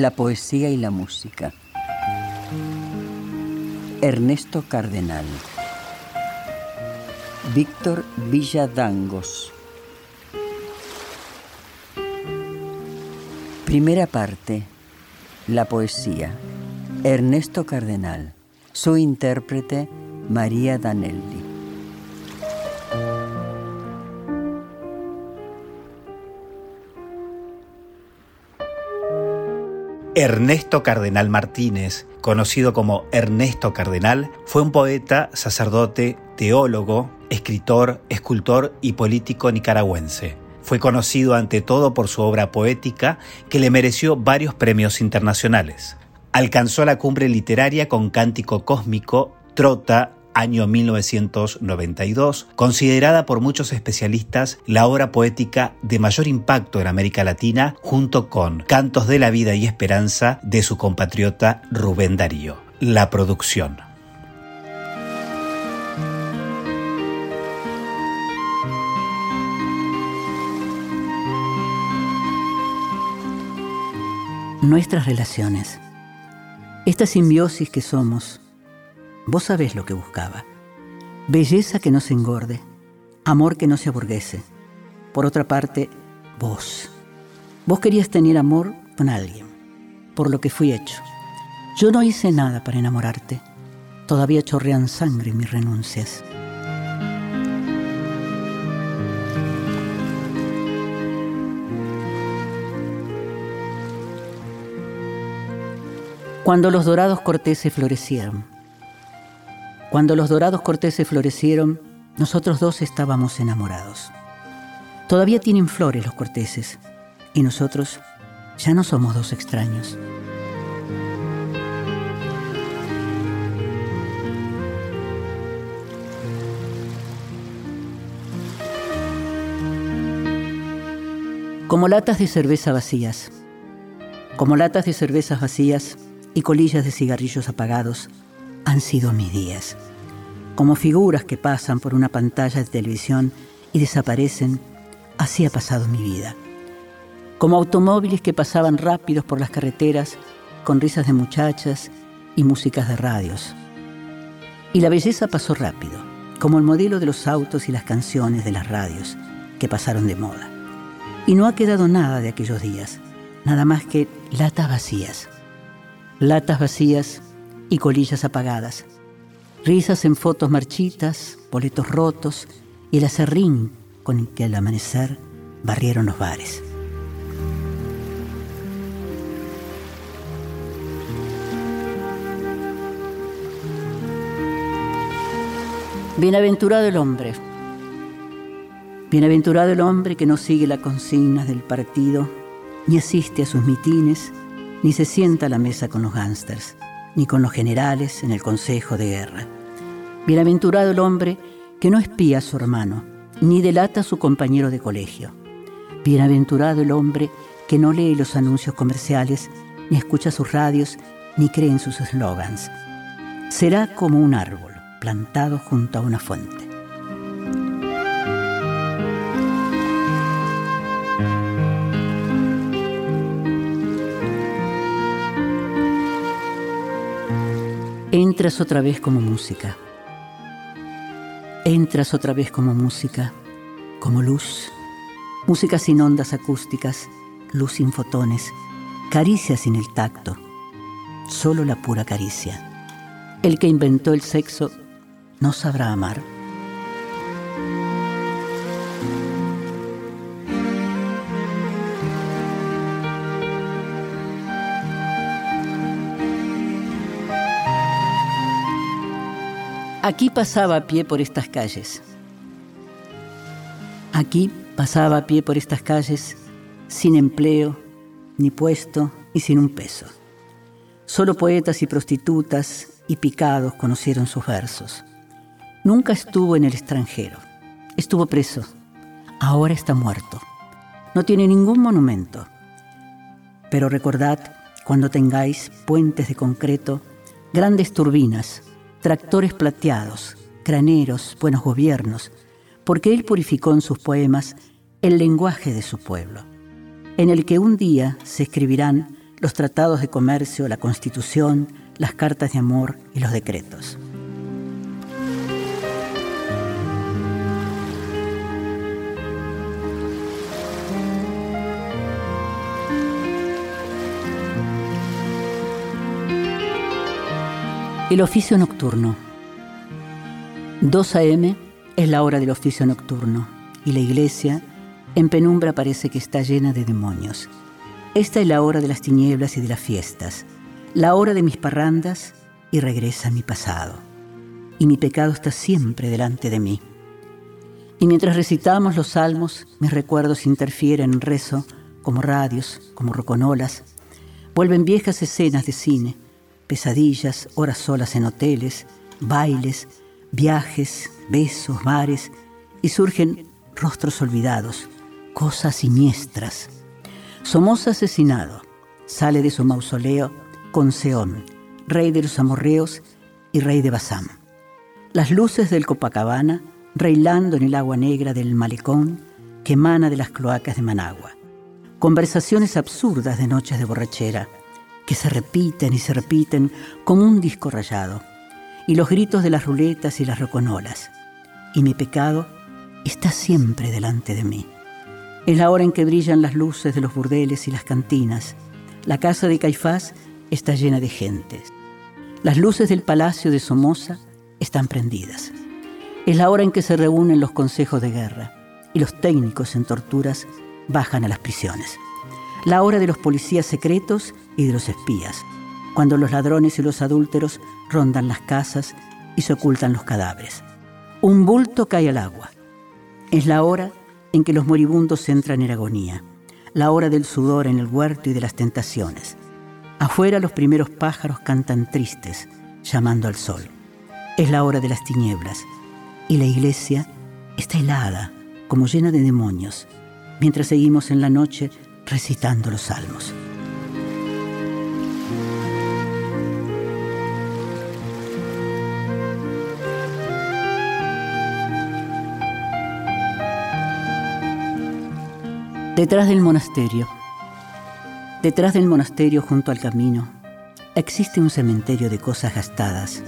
La poesía y la música. Ernesto Cardenal. Víctor Villadangos. Primera parte. La poesía. Ernesto Cardenal. Su intérprete, María Danelli. Ernesto Cardenal Martínez, conocido como Ernesto Cardenal, fue un poeta, sacerdote, teólogo, escritor, escultor y político nicaragüense. Fue conocido ante todo por su obra poética, que le mereció varios premios internacionales. Alcanzó la cumbre literaria con Cántico Cósmico, Trota año 1992, considerada por muchos especialistas la obra poética de mayor impacto en América Latina, junto con Cantos de la Vida y Esperanza de su compatriota Rubén Darío. La producción. Nuestras relaciones. Esta simbiosis que somos Vos sabés lo que buscaba. Belleza que no se engorde, amor que no se aburguese. Por otra parte, vos. Vos querías tener amor con alguien, por lo que fui hecho. Yo no hice nada para enamorarte. Todavía chorrean sangre mis renuncias. Cuando los dorados corteses florecieron, cuando los dorados corteses florecieron, nosotros dos estábamos enamorados. Todavía tienen flores los corteses y nosotros ya no somos dos extraños. Como latas de cerveza vacías, como latas de cervezas vacías y colillas de cigarrillos apagados, han sido mis días. Como figuras que pasan por una pantalla de televisión y desaparecen, así ha pasado mi vida. Como automóviles que pasaban rápidos por las carreteras con risas de muchachas y músicas de radios. Y la belleza pasó rápido, como el modelo de los autos y las canciones de las radios que pasaron de moda. Y no ha quedado nada de aquellos días, nada más que latas vacías. Latas vacías y colillas apagadas. Risas en fotos marchitas, boletos rotos y el acerrín con el que al amanecer barrieron los bares. Bienaventurado el hombre. Bienaventurado el hombre que no sigue la consigna del partido, ni asiste a sus mitines, ni se sienta a la mesa con los gángsters ni con los generales en el Consejo de Guerra. Bienaventurado el hombre que no espía a su hermano, ni delata a su compañero de colegio. Bienaventurado el hombre que no lee los anuncios comerciales, ni escucha sus radios, ni cree en sus eslogans. Será como un árbol plantado junto a una fuente. Entras otra vez como música. Entras otra vez como música, como luz. Música sin ondas acústicas, luz sin fotones, caricia sin el tacto, solo la pura caricia. El que inventó el sexo no sabrá amar. Aquí pasaba a pie por estas calles. Aquí pasaba a pie por estas calles sin empleo, ni puesto y sin un peso. Solo poetas y prostitutas y picados conocieron sus versos. Nunca estuvo en el extranjero. Estuvo preso. Ahora está muerto. No tiene ningún monumento. Pero recordad, cuando tengáis puentes de concreto, grandes turbinas, tractores plateados, graneros, buenos gobiernos, porque él purificó en sus poemas el lenguaje de su pueblo, en el que un día se escribirán los tratados de comercio, la constitución, las cartas de amor y los decretos. El oficio nocturno. 2 a.m. es la hora del oficio nocturno y la iglesia en penumbra parece que está llena de demonios. Esta es la hora de las tinieblas y de las fiestas, la hora de mis parrandas y regresa mi pasado. Y mi pecado está siempre delante de mí. Y mientras recitamos los salmos, mis recuerdos interfieren en rezo, como radios, como roconolas, vuelven viejas escenas de cine, pesadillas, horas solas en hoteles, bailes, viajes, besos, bares, y surgen rostros olvidados, cosas siniestras. Somoza asesinado, sale de su mausoleo con Seón, rey de los amorreos y rey de Basam. Las luces del Copacabana reilando en el agua negra del malecón que emana de las cloacas de Managua. Conversaciones absurdas de noches de borrachera, que se repiten y se repiten como un disco rayado, y los gritos de las ruletas y las roconolas. Y mi pecado está siempre delante de mí. Es la hora en que brillan las luces de los burdeles y las cantinas. La casa de Caifás está llena de gentes. Las luces del palacio de Somoza están prendidas. Es la hora en que se reúnen los consejos de guerra y los técnicos en torturas bajan a las prisiones la hora de los policías secretos y de los espías, cuando los ladrones y los adúlteros rondan las casas y se ocultan los cadáveres. Un bulto cae al agua. Es la hora en que los moribundos entran en agonía, la hora del sudor en el huerto y de las tentaciones. Afuera los primeros pájaros cantan tristes, llamando al sol. Es la hora de las tinieblas y la iglesia está helada, como llena de demonios, mientras seguimos en la noche recitando los salmos. Detrás del monasterio, detrás del monasterio junto al camino, existe un cementerio de cosas gastadas,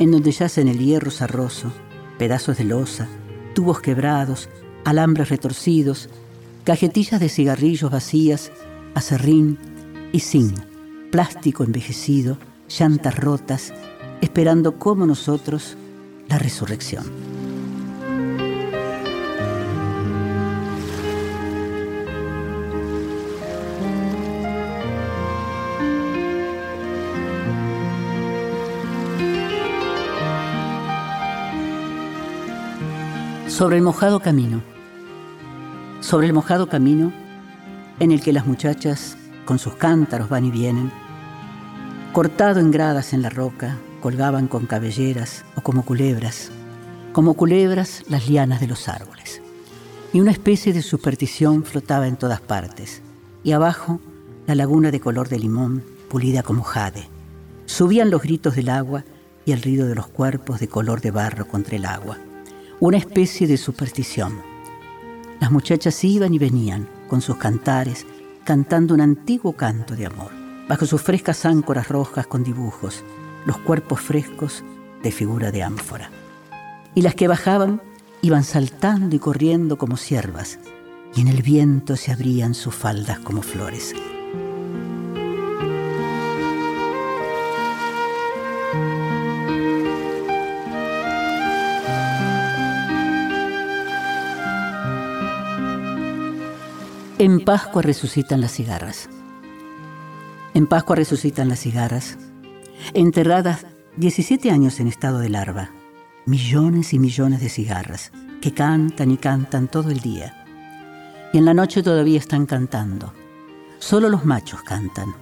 en donde yacen el hierro sarroso, pedazos de losa, tubos quebrados, alambres retorcidos, cajetillas de cigarrillos vacías, acerrín y zinc, plástico envejecido, llantas rotas, esperando como nosotros la resurrección. Sobre el mojado camino sobre el mojado camino en el que las muchachas con sus cántaros van y vienen, cortado en gradas en la roca, colgaban con cabelleras o como culebras, como culebras las lianas de los árboles. Y una especie de superstición flotaba en todas partes, y abajo la laguna de color de limón, pulida como jade. Subían los gritos del agua y el ruido de los cuerpos de color de barro contra el agua. Una especie de superstición las muchachas iban y venían con sus cantares, cantando un antiguo canto de amor, bajo sus frescas áncoras rojas con dibujos, los cuerpos frescos de figura de ánfora. Y las que bajaban iban saltando y corriendo como ciervas, y en el viento se abrían sus faldas como flores. En Pascua resucitan las cigarras. En Pascua resucitan las cigarras, enterradas 17 años en estado de larva, millones y millones de cigarras que cantan y cantan todo el día. Y en la noche todavía están cantando. Solo los machos cantan.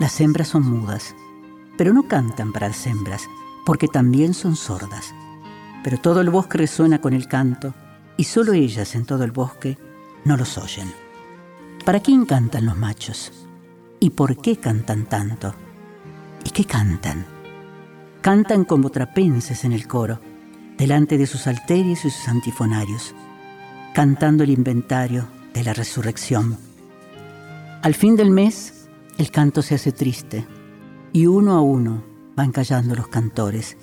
Las hembras son mudas, pero no cantan para las hembras, porque también son sordas. Pero todo el bosque resuena con el canto, y solo ellas en todo el bosque no los oyen. ¿Para quién cantan los machos? ¿Y por qué cantan tanto? ¿Y qué cantan? Cantan como trapenses en el coro, delante de sus alterios y sus antifonarios, cantando el inventario de la resurrección. Al fin del mes, el canto se hace triste, y uno a uno van callando los cantores,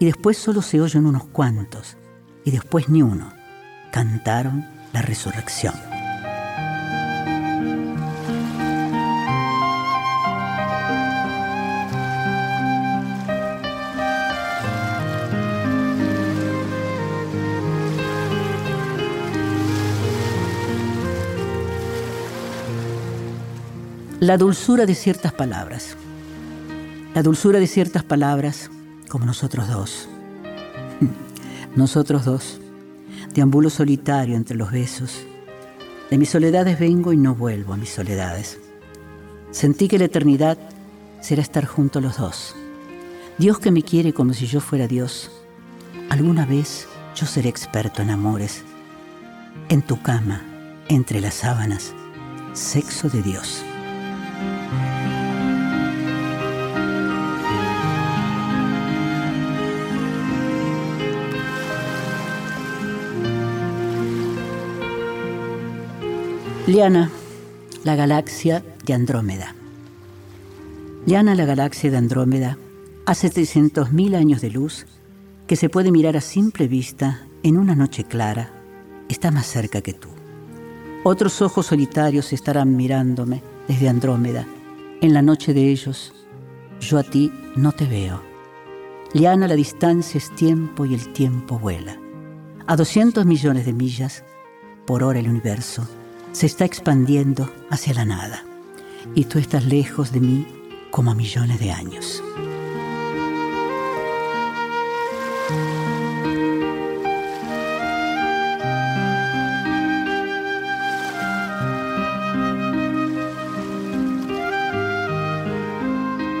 y después solo se oyen unos cuantos, y después ni uno. Cantaron la resurrección. La dulzura de ciertas palabras. La dulzura de ciertas palabras como nosotros dos. Nosotros dos. Deambulo solitario entre los besos. De mis soledades vengo y no vuelvo a mis soledades. Sentí que la eternidad será estar junto a los dos. Dios que me quiere como si yo fuera Dios. Alguna vez yo seré experto en amores. En tu cama, entre las sábanas, sexo de Dios. Liana, la galaxia de Andrómeda. Liana, la galaxia de Andrómeda, hace 300.000 años de luz que se puede mirar a simple vista en una noche clara, está más cerca que tú. Otros ojos solitarios estarán mirándome desde Andrómeda. En la noche de ellos, yo a ti no te veo. Liana, la distancia es tiempo y el tiempo vuela. A 200 millones de millas por hora el universo se está expandiendo hacia la nada y tú estás lejos de mí como a millones de años.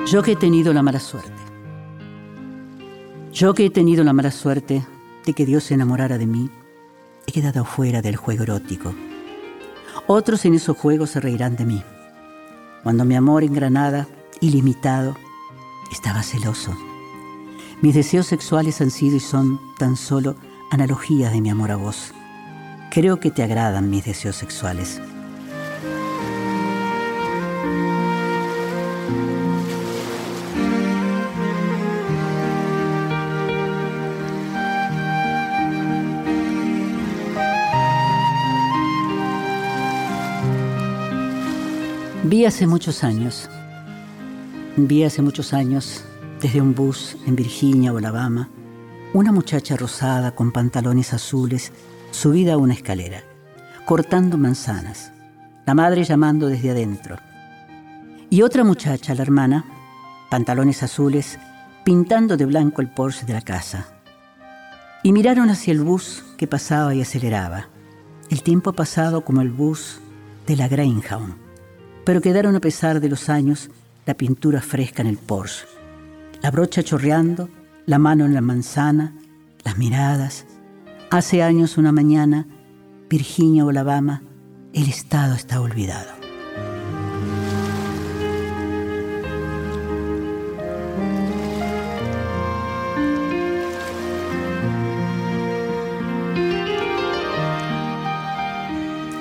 Yo que he tenido la mala suerte. Yo que he tenido la mala suerte de que Dios se enamorara de mí, he quedado fuera del juego erótico otros en esos juegos se reirán de mí. Cuando mi amor en Granada, ilimitado, estaba celoso. Mis deseos sexuales han sido y son tan solo analogías de mi amor a vos. Creo que te agradan mis deseos sexuales. Hace muchos años, vi hace muchos años, desde un bus en Virginia o Alabama, una muchacha rosada con pantalones azules subida a una escalera, cortando manzanas, la madre llamando desde adentro. Y otra muchacha, la hermana, pantalones azules, pintando de blanco el Porsche de la casa. Y miraron hacia el bus que pasaba y aceleraba. El tiempo ha pasado como el bus de la Greyhound pero quedaron a pesar de los años la pintura fresca en el Porsche, la brocha chorreando, la mano en la manzana, las miradas. Hace años una mañana, Virginia Alabama, el estado está olvidado.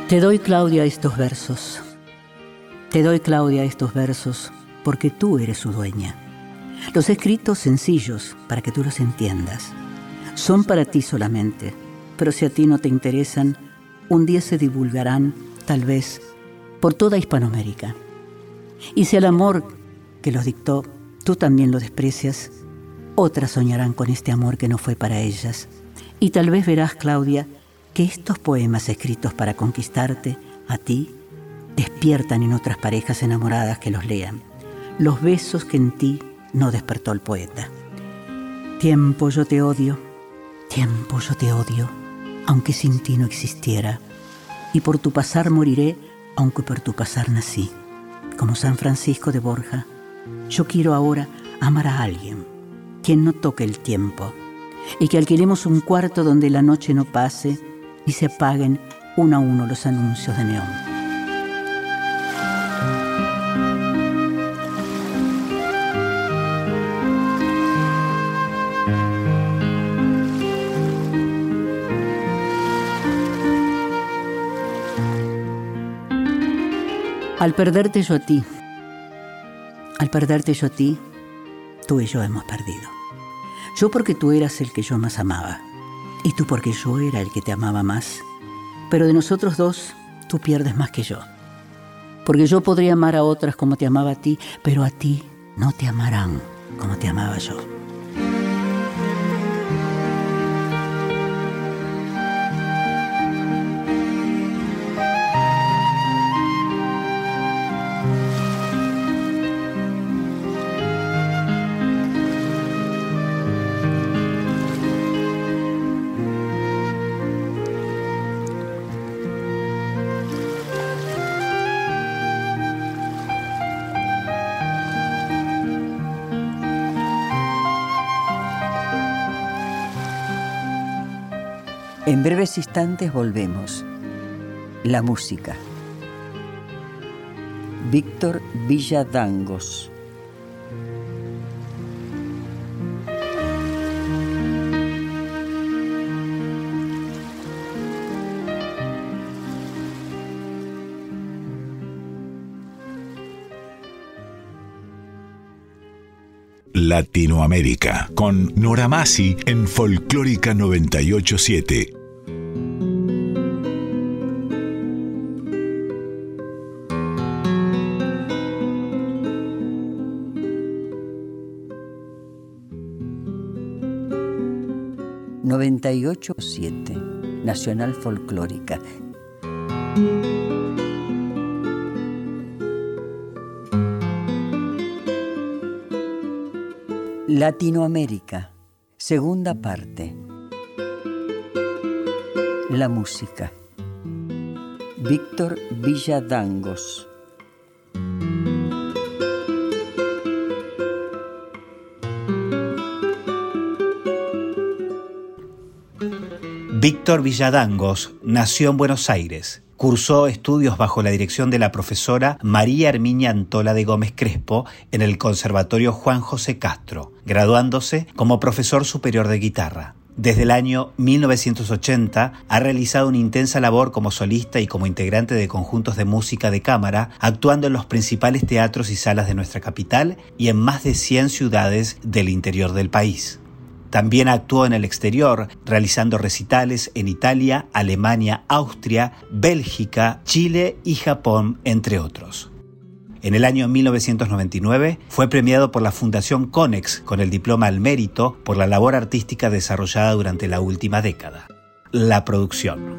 Te doy, Claudia, estos versos te doy, Claudia, estos versos porque tú eres su dueña. Los escritos sencillos, para que tú los entiendas, son para ti solamente, pero si a ti no te interesan, un día se divulgarán, tal vez, por toda Hispanoamérica. Y si el amor que los dictó tú también lo desprecias, otras soñarán con este amor que no fue para ellas. Y tal vez verás, Claudia, que estos poemas escritos para conquistarte, a ti, despiertan en otras parejas enamoradas que los lean, los besos que en ti no despertó el poeta. Tiempo yo te odio, tiempo yo te odio, aunque sin ti no existiera, y por tu pasar moriré, aunque por tu pasar nací. Como San Francisco de Borja, yo quiero ahora amar a alguien, quien no toque el tiempo, y que alquilemos un cuarto donde la noche no pase y se apaguen uno a uno los anuncios de neón. Al perderte yo a ti, al perderte yo a ti, tú y yo hemos perdido. Yo porque tú eras el que yo más amaba, y tú porque yo era el que te amaba más. Pero de nosotros dos, tú pierdes más que yo. Porque yo podría amar a otras como te amaba a ti, pero a ti no te amarán como te amaba yo. En breves instantes volvemos. La música. Víctor Villadangos. Latinoamérica, con Nora Masi en Folclórica 987. ...98.7... Nacional Folclórica. Latinoamérica, segunda parte. La música. Víctor Villadangos. Víctor Villadangos nació en Buenos Aires Cursó estudios bajo la dirección de la profesora María Herminia Antola de Gómez Crespo en el Conservatorio Juan José Castro, graduándose como profesor superior de guitarra. Desde el año 1980 ha realizado una intensa labor como solista y como integrante de conjuntos de música de cámara, actuando en los principales teatros y salas de nuestra capital y en más de 100 ciudades del interior del país. También actuó en el exterior, realizando recitales en Italia, Alemania, Austria, Bélgica, Chile y Japón, entre otros. En el año 1999 fue premiado por la Fundación Conex con el diploma al mérito por la labor artística desarrollada durante la última década. La producción.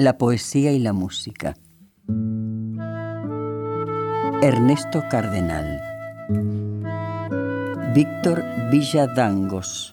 la poesía y la música. Ernesto Cardenal. Víctor Villadangos.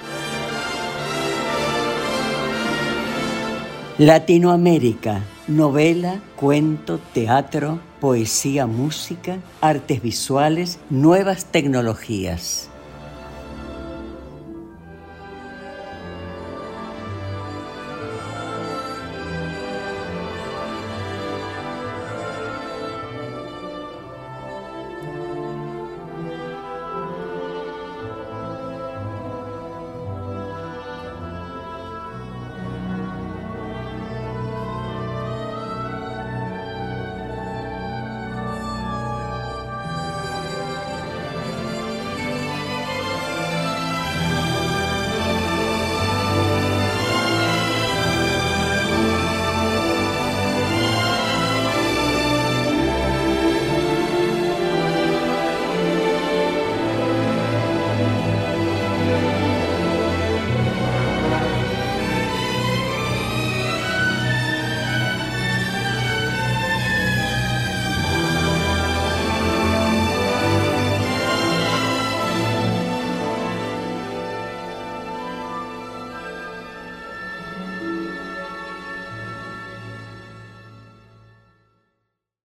Latinoamérica, novela, cuento, teatro, poesía, música, artes visuales, nuevas tecnologías.